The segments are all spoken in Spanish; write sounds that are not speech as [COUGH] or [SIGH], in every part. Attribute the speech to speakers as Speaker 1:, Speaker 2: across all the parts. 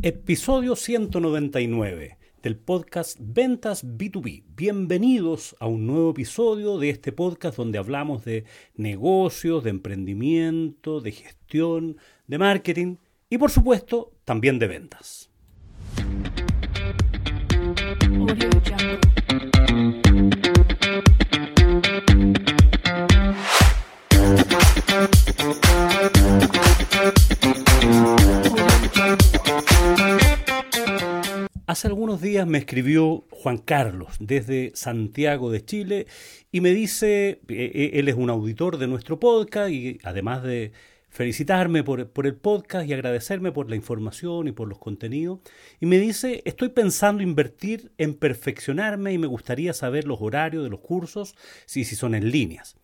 Speaker 1: Episodio 199 del podcast Ventas B2B. Bienvenidos a un nuevo episodio de este podcast donde hablamos de negocios, de emprendimiento, de gestión, de marketing y por supuesto también de ventas. Hace algunos días me escribió Juan Carlos desde Santiago de Chile y me dice, e, e, él es un auditor de nuestro podcast y además de felicitarme por, por, el podcast y agradecerme por la información y por los contenidos, y me dice, estoy pensando invertir en perfeccionarme y me gustaría saber los horarios de los cursos, si, si son en líneas.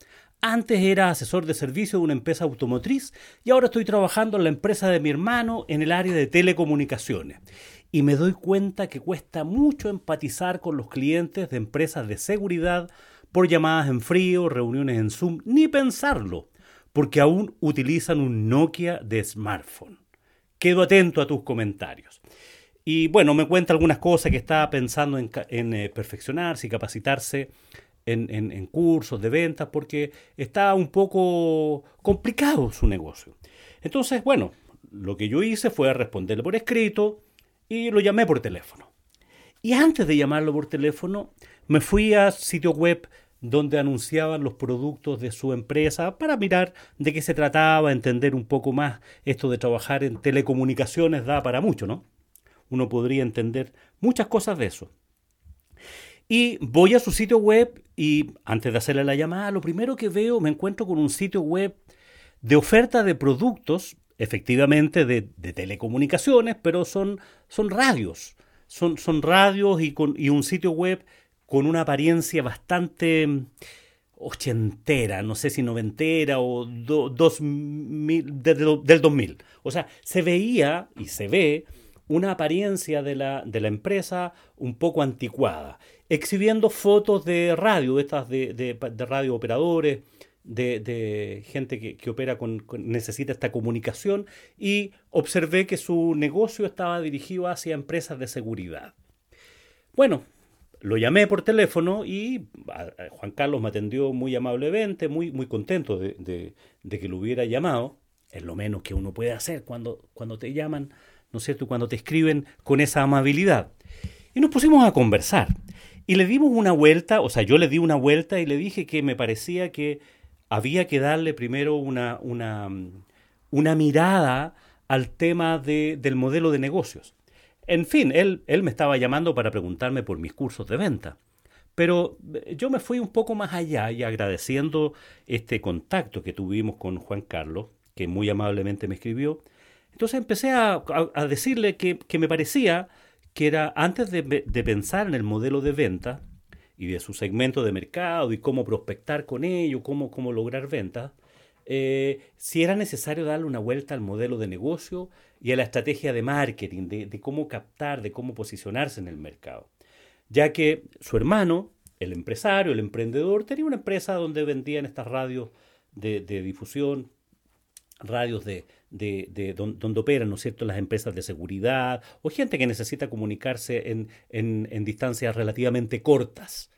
Speaker 1: Antes era asesor de servicio de una empresa automotriz y ahora estoy trabajando en la empresa de mi hermano en el área de telecomunicaciones y me doy cuenta que cuesta mucho empatizar con los clientes de empresas de seguridad por llamadas en frío, reuniones en Zoom, ni pensarlo, porque aún utilizan un Nokia de smartphone. Quedo atento a tus comentarios. Y bueno, me cuenta algunas cosas que está pensando en, eh, perfeccionarse y capacitarse en, en, cursos de ventas porque está un poco complicado su negocio. Entonces, bueno, lo que yo hice fue responderle por escrito, y lo llamé por teléfono. Y antes de llamarlo por teléfono, me fui a sitio web donde anunciaban los productos de su empresa para mirar de qué se trataba, entender un poco más esto de trabajar en telecomunicaciones da para mucho, ¿no? Uno podría entender muchas cosas de eso. Y voy a su sitio web y antes de hacerle la llamada, lo primero que veo me encuentro con un sitio web de oferta de productos efectivamente de, telecomunicaciones, pero son, son radios. Son, son radios y, con, y un sitio web con una apariencia bastante mm, ochentera, no sé si noventera o dos mil, del 2000. O sea, se veía y se ve una apariencia de la, de la empresa un poco anticuada, exhibiendo fotos de radio, estas de, de, de radio operadores, de, gente que, opera con, necesita esta comunicación y observé que su negocio estaba dirigido hacia empresas de seguridad. Bueno, lo llamé por teléfono y Juan Carlos me atendió muy amablemente, muy, muy contento de, que lo hubiera llamado. Es lo menos que uno puede hacer cuando, cuando te llaman, ¿no es cierto?, cuando te escriben con esa amabilidad. Y nos pusimos a conversar. Y le dimos una vuelta, o sea, yo le di una vuelta y le dije que me parecía que había que darle primero una, una, una mirada al tema de, del modelo de negocios. En fin, él, él me estaba llamando para preguntarme por mis cursos de venta. Pero eh, yo me fui un poco más allá y agradeciendo este contacto que tuvimos con Juan Carlos, que muy amablemente me escribió, entonces empecé a, a, decirle que, que, me parecía que era, antes de, de pensar en el modelo de venta, y de su segmento de mercado y cómo prospectar con ello, cómo, cómo lograr ventas, eh, si era necesario darle una vuelta al modelo de negocio y a la estrategia de marketing, de, cómo captar, de cómo posicionarse en el mercado. Ya que su hermano, el empresario, el emprendedor, tenía una empresa donde vendían estas radios de, difusión, radios de, de, donde, operan ¿no es cierto? las empresas de seguridad o gente que necesita comunicarse en, en, distancias relativamente cortas.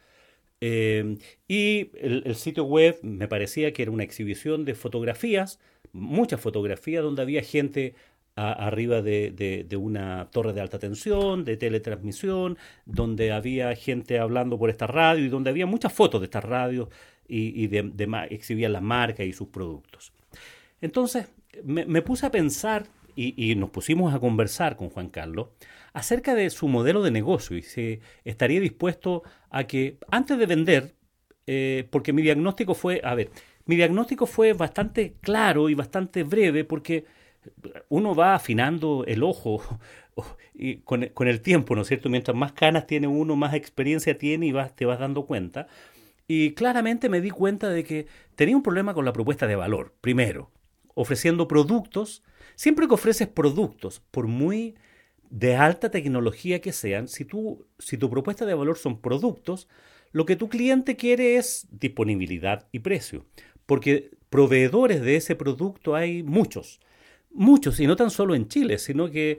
Speaker 1: Eh, y el, sitio web me parecía que era una exhibición de fotografías, muchas fotografías donde había gente arriba de, de, una torre de alta tensión, de teletransmisión, donde había gente hablando por esta radio y donde había muchas fotos de estas radios y, y de, exhibían las marcas y sus productos. Entonces, me, puse a pensar y, nos pusimos a conversar con Juan Carlos acerca de su modelo de negocio y si estaría dispuesto a que antes de vender, eh, porque mi diagnóstico fue, a ver, mi diagnóstico fue bastante claro y bastante breve porque uno va afinando el ojo [LAUGHS] y con, el tiempo, ¿no es cierto? Mientras más canas tiene uno, más experiencia tiene y vas, te vas dando cuenta. Y claramente me di cuenta de que tenía un problema con la propuesta de valor, primero ofreciendo productos, siempre que ofreces productos, por muy de alta tecnología que sean, si, si tu propuesta de valor son productos, lo que tu cliente quiere es disponibilidad y precio, porque proveedores de ese producto hay muchos. Muchos, y no tan solo en Chile, sino que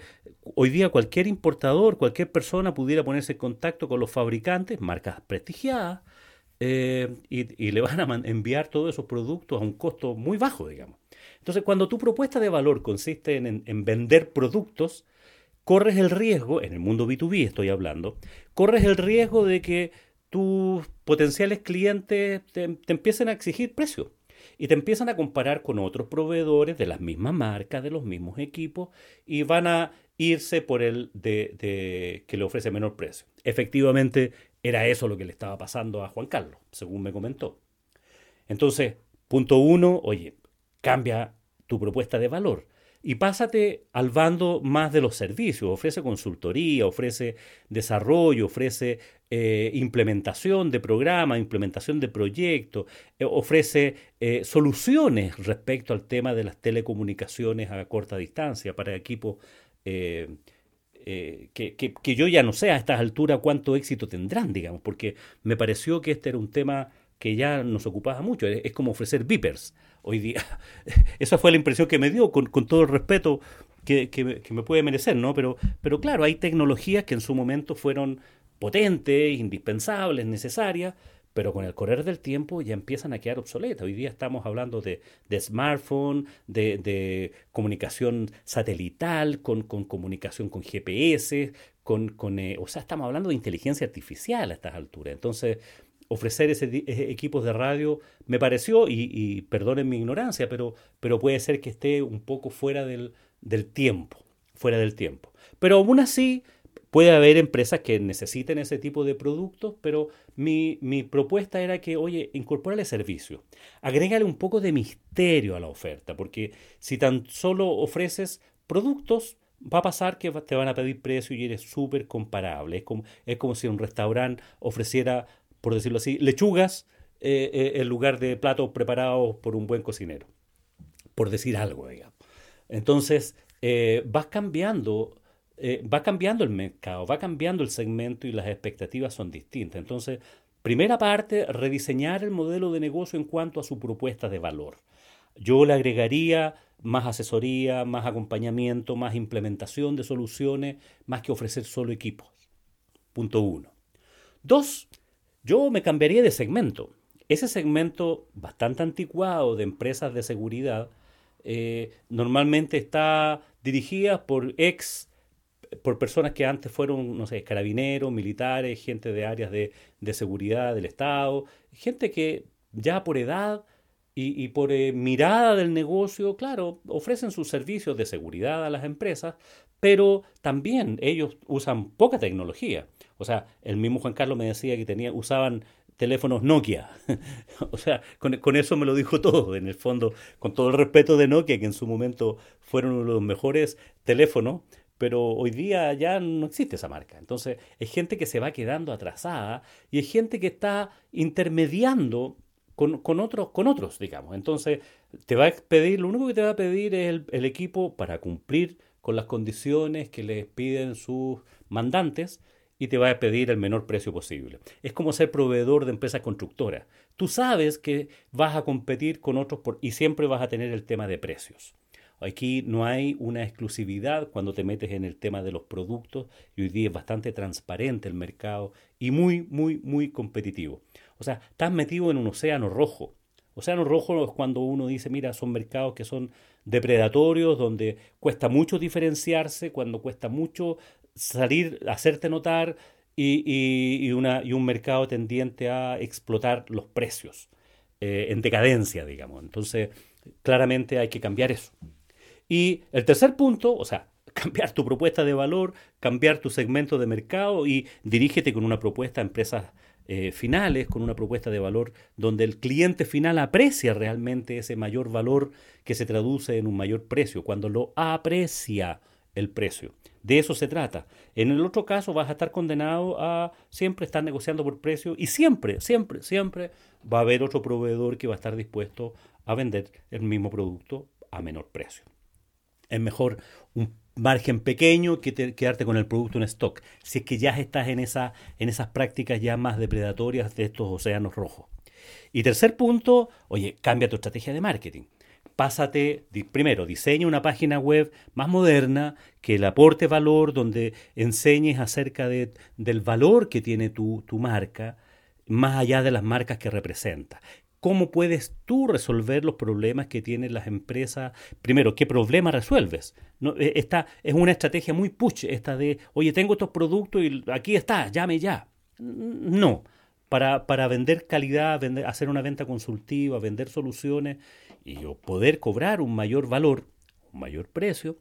Speaker 1: hoy día cualquier importador, cualquier persona pudiera ponerse en contacto con los fabricantes, marcas prestigiadas, eh, y, le van a enviar todos esos productos a un costo muy bajo, digamos. Entonces, cuando tu propuesta de valor consiste en, vender productos, corres el riesgo, en el mundo B2B estoy hablando, corres el riesgo de que tus potenciales clientes te, te empiecen a exigir precio y te empiezan a comparar con otros proveedores de las mismas marcas, de los mismos equipos, y van a irse por el de, que le ofrece menor precio. Efectivamente, era eso lo que le estaba pasando a Juan Carlos, según me comentó. Entonces, punto uno, oye, cambia tu propuesta de valor y pásate al bando más de los servicios. Ofrece consultoría, ofrece desarrollo, ofrece eh, implementación de programas, implementación de proyectos, eh, ofrece eh, soluciones respecto al tema de las telecomunicaciones a corta distancia para equipos que, que, yo ya no sé a estas alturas cuánto éxito tendrán, digamos, porque me pareció que este era un tema que ya nos ocupaba mucho. Es, como ofrecer vipers hoy día. [LAUGHS] Esa fue la impresión que me dio, con, todo el respeto que, me puede merecer, ¿no? Pero, pero claro, hay tecnologías que en su momento fueron potentes, indispensables, necesarias, pero con el correr del tiempo ya empiezan a quedar obsoletas. Hoy día estamos hablando de, smartphone, de, comunicación satelital, con, comunicación con GPS, con, con eh, o sea, estamos hablando de inteligencia artificial a estas alturas. Entonces, ofrecer ese, equipos de radio me pareció, y, perdonen mi ignorancia, pero, pero puede ser que esté un poco fuera del, tiempo, fuera del tiempo. Pero aún así puede haber empresas que necesiten ese tipo de productos, pero mi, propuesta era que, oye, incorpórale servicio, agrégale un poco de misterio a la oferta, porque si tan solo ofreces productos, va a pasar que te van a pedir precio y eres súper comparable. Es como, es como si un restaurante ofreciera por decirlo así, lechugas eh, eh, en lugar de platos preparados por un buen cocinero, por decir algo, digamos. Entonces, eh, vas cambiando, va cambiando el mercado, va cambiando el segmento y las expectativas son distintas. Entonces, primera parte, rediseñar el modelo de negocio en cuanto a su propuesta de valor. Yo le agregaría más asesoría, más acompañamiento, más implementación de soluciones, más que ofrecer solo equipos. Punto uno. Dos, yo me cambiaría de segmento. Ese segmento bastante anticuado de empresas de seguridad eh, normalmente está dirigida por ex, por personas que antes fueron, no sé, carabineros, militares, gente de áreas de, seguridad del Estado, gente que ya por edad y, por eh, mirada del negocio, claro, ofrecen sus servicios de seguridad a las empresas, pero también ellos usan poca tecnología. O sea, el mismo Juan Carlos me decía que tenía, usaban teléfonos Nokia. [LAUGHS] o sea, con, eso me lo dijo todo, en el fondo, con todo el respeto de Nokia, que en su momento fueron uno de los mejores teléfonos, pero hoy día ya no existe esa marca. Entonces, es gente que se va quedando atrasada y es gente que está intermediando con, otros, con otros, digamos. Entonces, te va a pedir, lo único que te va a pedir es el equipo para cumplir con las condiciones que les piden sus mandantes y te va a pedir el menor precio posible. Es como ser proveedor de empresas constructoras. Tú sabes que vas a competir con otros y siempre vas a tener el tema de precios. Aquí no hay una exclusividad cuando te metes en el tema de los productos y hoy día es bastante transparente el mercado y muy, muy, muy competitivo. O sea, estás metido en un océano rojo. Océano rojo es cuando uno dice, mira, son mercados que son depredatorios, donde cuesta mucho diferenciarse, cuando cuesta mucho salir, hacerte notar y, una, y un mercado tendiente a explotar los precios eh, en decadencia, digamos. Entonces, claramente hay que cambiar eso. Y el tercer punto, o sea, [LAUGHS] cambiar tu propuesta de valor, cambiar tu segmento de mercado y dirígete con una propuesta a empresas eh, finales, con una propuesta de valor donde el cliente final aprecia realmente ese mayor valor que se traduce en un mayor precio, cuando lo aprecia el precio. De eso se trata. En el otro caso vas a estar condenado a siempre estar negociando por precio y siempre, siempre, siempre va a haber otro proveedor que va a estar dispuesto a vender el mismo producto a menor precio. Es mejor un margen pequeño que quedarte con el producto en stock, si es que ya estás en, esa, en esas prácticas ya más depredatorias de estos océanos rojos. Y tercer punto, oye, cambia tu estrategia de marketing pásate, primero, diseña una página web más moderna, que le aporte valor, donde enseñes acerca de, del valor que tiene tu, tu marca, más allá de las marcas que representa. ¿Cómo puedes tú resolver los problemas que tienen las empresas? Primero, ¿qué problema resuelves? E, esta es una estrategia muy push, esta de, oye, tengo estos productos y aquí está, llame ya. No, para, para vender calidad, vender, hacer una venta consultiva, vender soluciones y poder cobrar un mayor valor, un mayor precio,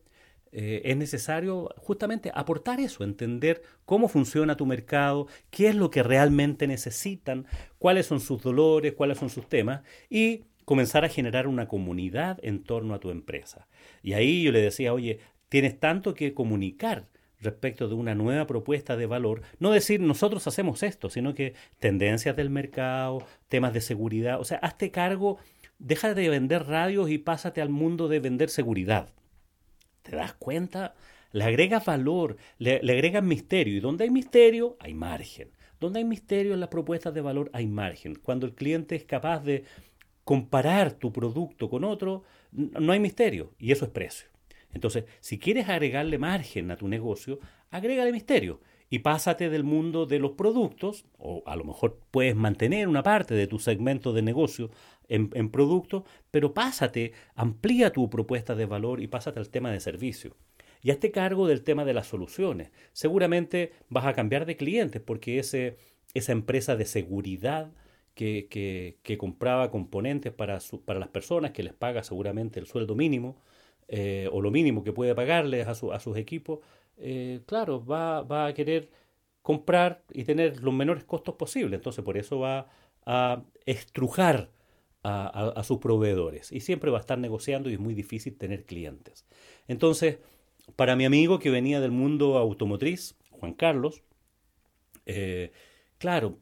Speaker 1: eh, es necesario justamente aportar eso, entender cómo funciona tu mercado, qué es lo que realmente necesitan, cuáles son sus dolores, cuáles son sus temas y comenzar a generar una comunidad en torno a tu empresa. Y ahí yo le decía, oye, tienes tanto que comunicar respecto de una nueva propuesta de valor, no decir nosotros hacemos esto, sino que tendencias del mercado, temas de seguridad, o sea, hazte cargo, deja de vender radios y pásate al mundo de vender seguridad. ¿Te das cuenta? Le agregas valor, le, agregas misterio. Y donde hay misterio, hay margen. Donde hay misterio en las propuestas de valor, hay margen. Cuando el cliente es capaz de comparar tu producto con otro, no hay misterio. Y eso es precio. Entonces, si quieres agregarle margen a tu negocio, agrégale misterio y pásate del mundo de los productos, o a lo mejor puedes mantener una parte de tu segmento de negocio en, en productos, pero pásate, amplía tu propuesta de valor y pásate al tema de servicio. Y hazte cargo del tema de las soluciones. Seguramente vas a cambiar de clientes porque ese, esa empresa de seguridad que, que, compraba componentes para, para las personas, que les paga seguramente el sueldo mínimo, eh, o lo mínimo que puede pagarles a, a sus equipos, eh, claro, va, a querer comprar y tener los menores costos posibles. Entonces, por eso va a estrujar a, sus proveedores y siempre va a estar negociando y es muy difícil tener clientes. Entonces, para mi amigo que venía del mundo automotriz, Juan Carlos, eh, claro,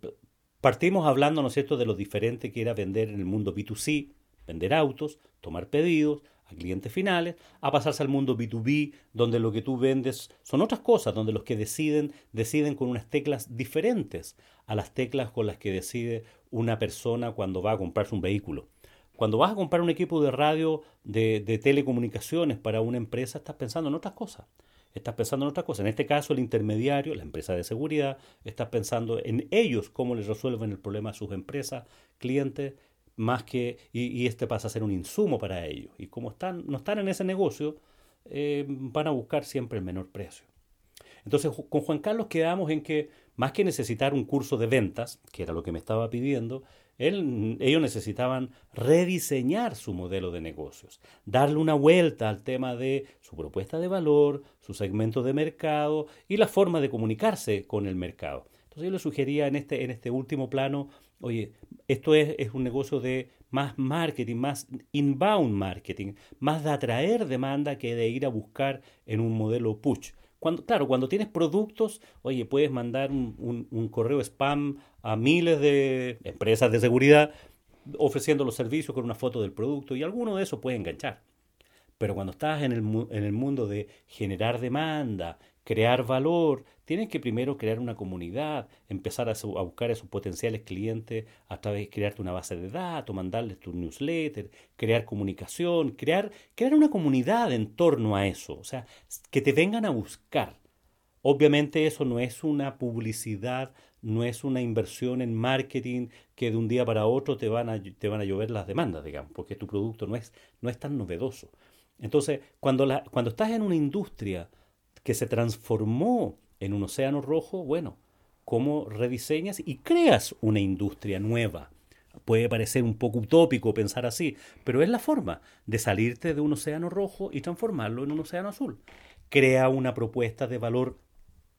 Speaker 1: partimos hablando, ¿no de lo diferente que era vender en el mundo B2C, vender autos, tomar pedidos, a clientes finales, a pasarse al mundo B2B, donde lo que tú vendes son otras cosas, donde los que deciden deciden con unas teclas diferentes a las teclas con las que decide una persona cuando va a comprarse un vehículo. Cuando vas a comprar un equipo de radio de, telecomunicaciones para una empresa, estás pensando en otras cosas. Estás pensando en otras cosas. En este caso, el intermediario, la empresa de seguridad, estás pensando en ellos, cómo les resuelven el problema a sus empresas, clientes, más que, y, este pasa a ser un insumo para ellos. Y como están, no están en ese negocio, eh, van a buscar siempre el menor precio. Entonces, con Juan Carlos quedamos en que, más que necesitar un curso de ventas, que era lo que me estaba pidiendo, él, ellos necesitaban rediseñar su modelo de negocios, darle una vuelta al tema de su propuesta de valor, su segmento de mercado y la forma de comunicarse con el mercado. Entonces yo le sugería en este, en este último plano Oye, esto es, es, un negocio de más marketing, más inbound marketing, más de atraer demanda que de ir a buscar en un modelo push. Claro, cuando tienes productos, oye, puedes mandar un, un, correo spam a miles de empresas de seguridad ofreciendo los servicios con una foto del producto y alguno de esos puede enganchar. Pero cuando estás en el, en el mundo de generar demanda, crear valor, tienes que primero crear una comunidad, empezar a, buscar a esos potenciales clientes a través de crearte una base de datos, mandarles tu newsletter, crear comunicación, crear, crear una comunidad en torno a eso, o sea, que te vengan a buscar. Obviamente eso no es una publicidad, no es una inversión en marketing que de un día para otro te van a, te van a llover las demandas, digamos, porque tu producto no es, no es tan novedoso. Entonces, cuando, la, cuando estás en una industria que se transformó en un océano rojo, bueno, ¿cómo rediseñas y creas una industria nueva? Puede parecer un poco utópico pensar así, pero es la forma de salirte de un océano rojo y transformarlo en un océano azul. Crea una propuesta de valor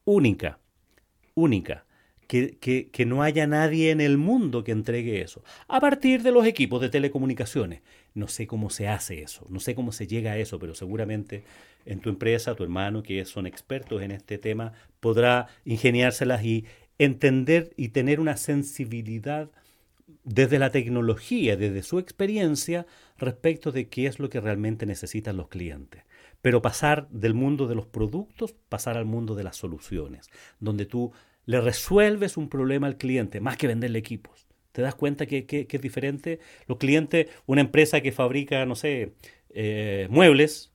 Speaker 1: única, única, que, que, que, no haya nadie en el mundo que entregue eso. A partir de los equipos de telecomunicaciones. No sé cómo se hace eso, no sé cómo se llega a eso, pero seguramente en tu empresa, tu hermano, que son expertos en este tema, podrá ingeniárselas y entender y tener una sensibilidad desde la tecnología, desde su experiencia, respecto de qué es lo que realmente necesitan los clientes. Pero pasar del mundo de los productos, pasar al mundo de las soluciones, donde tú le resuelves un problema al cliente, más que venderle equipos. ¿Te das cuenta que, es diferente? Los clientes, una empresa que fabrica, no sé, eh, muebles,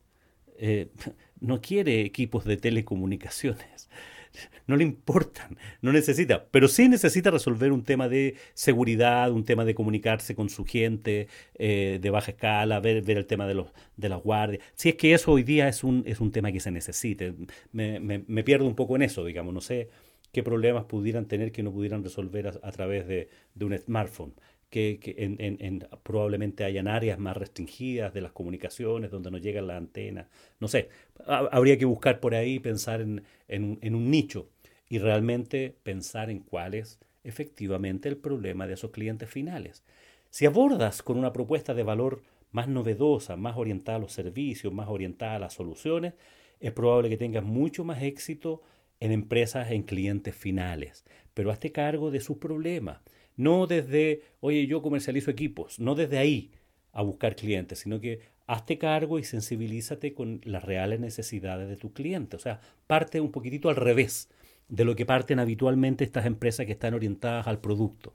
Speaker 1: eh, [LAUGHS] no quiere equipos de telecomunicaciones [LAUGHS] no le importan, no necesita, pero sí necesita resolver un tema de seguridad, un tema de comunicarse con su gente eh, de baja escala, ver, el tema de, los, de las guardias. Si es que eso hoy día es un, es un tema que se necesite, me, me, pierdo un poco en eso, digamos, no sé qué problemas pudieran tener que no pudieran resolver a, través de, un smartphone que, en, probablemente hayan áreas más restringidas de las comunicaciones donde no llegan las antenas. No sé, habría que buscar por ahí, pensar en, un nicho y realmente pensar en cuál es efectivamente el problema de esos clientes finales. Si abordas con una propuesta de valor más novedosa, más orientada a los servicios, más orientada a las soluciones, es probable que tengas mucho más éxito en empresas, en clientes finales. Pero hazte cargo de sus problemas no desde, oye, yo comercializo equipos, no desde ahí a buscar clientes, sino que hazte cargo y sensibilízate con las reales necesidades de tu cliente. O sea, parte un poquitito al revés de lo que parten habitualmente estas empresas que están orientadas al producto.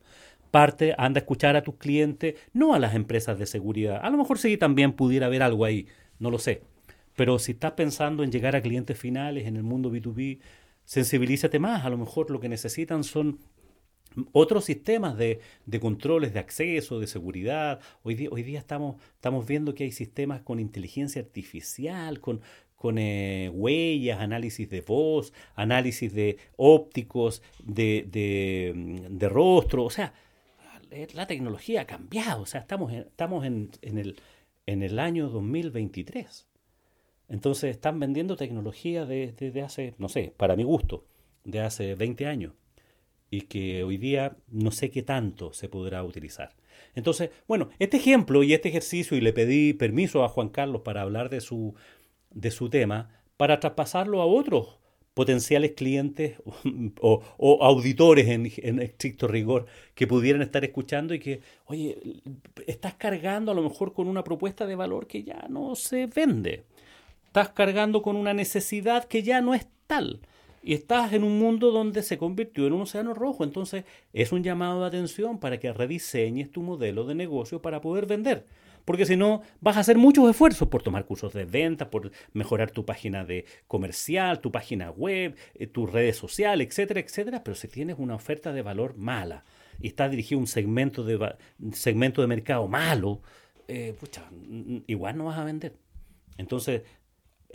Speaker 1: Parte, anda a escuchar a tus clientes, no a las empresas de seguridad. A lo mejor sí también pudiera haber algo ahí, no lo sé. Pero si estás pensando en llegar a clientes finales en el mundo B2B, sensibilízate más. A lo mejor lo que necesitan son otros sistemas de, controles de acceso, de seguridad. Hoy día, hoy día estamos, estamos viendo que hay sistemas con inteligencia artificial, con, con eh, huellas, análisis de voz, análisis de ópticos, de, de, mm, de, rostro. O sea, la tecnología ha cambiado. O sea, estamos, en, estamos en, en, el, en el año 2023. Entonces están vendiendo tecnología desde de, hace, no sé, para mi gusto, de hace 20 años y que hoy día no sé qué tanto se podrá utilizar. Entonces, bueno, este ejemplo y este ejercicio, y le pedí permiso a Juan Carlos para hablar de su, de su tema, para traspasarlo a otros potenciales clientes [LAUGHS] o, auditores en, en, estricto rigor que pudieran estar escuchando y que, oye, estás cargando a lo mejor con una propuesta de valor que ya no se vende. Estás cargando con una necesidad que ya no es tal y estás en un mundo donde se convirtió en un océano rojo. Entonces es un llamado de atención para que rediseñes tu modelo de negocio para poder vender. Porque si no, vas a hacer muchos esfuerzos por tomar cursos de venta, por mejorar tu página de comercial, tu página web, eh, tus redes sociales, etcétera, etcétera. Pero si tienes una oferta de valor mala y estás dirigido a un segmento de, segmento de mercado malo, eh, igual no vas a vender. Entonces,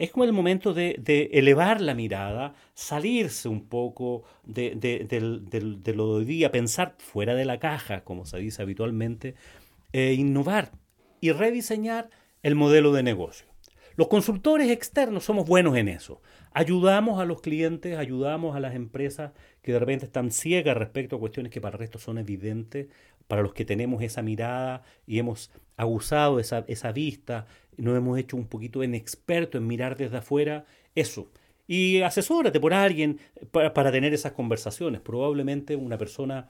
Speaker 1: es como el momento de, elevar la mirada, salirse un poco de, lo de hoy día, pensar fuera de la caja, como se dice habitualmente, e innovar y rediseñar el modelo de negocio. Los consultores externos somos buenos en eso. Ayudamos a los clientes, ayudamos a las empresas que de repente están ciegas respecto a cuestiones que para el resto son evidentes, para los que tenemos esa mirada y hemos abusado esa, esa vista, nos hemos hecho un poquito en experto en mirar desde afuera, eso. Y asesórate por alguien para, para tener esas conversaciones. Probablemente una persona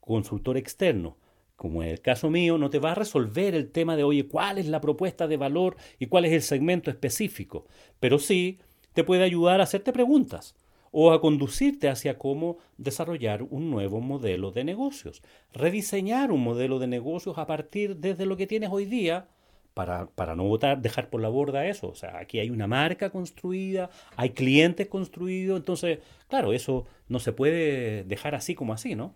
Speaker 1: consultor externo como en el caso mío, no te va a resolver el tema de, oye, cuál es la propuesta de valor y cuál es el segmento específico, pero sí te puede ayudar a hacerte preguntas o a conducirte hacia cómo desarrollar un nuevo modelo de negocios, rediseñar un modelo de negocios a partir desde lo que tienes hoy día, para, para, no votar, dejar por la borda eso. O sea, aquí hay una marca construida, hay clientes construidos, entonces, claro, eso no se puede dejar así como así, ¿no?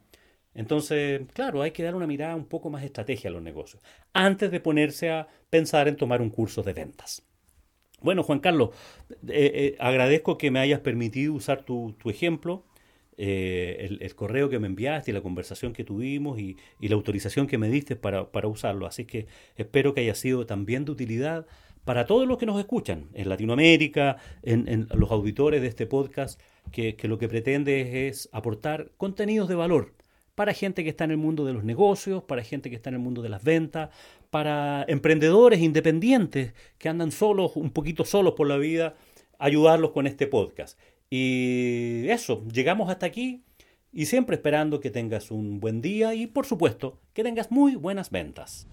Speaker 1: Entonces, claro, hay que dar una mirada un poco más estrategia a los negocios, antes de ponerse a pensar en tomar un curso de ventas. Bueno, Juan Carlos, eh, eh, agradezco que me hayas permitido usar tu, ejemplo, eh, el, correo que me enviaste la conversación que tuvimos y, la autorización que me diste para, usarlo. Así que espero que haya sido también de utilidad para todos los que nos escuchan en Latinoamérica, en, los auditores de este podcast, que, que lo que pretende es aportar contenidos de valor para gente que está en el mundo de los negocios, para gente que está en el mundo de las ventas, para emprendedores independientes que andan solos, un poquito solos por la vida, ayudarlos con este podcast. Y eso, llegamos hasta aquí y siempre esperando que tengas un buen día y por supuesto que tengas muy buenas ventas.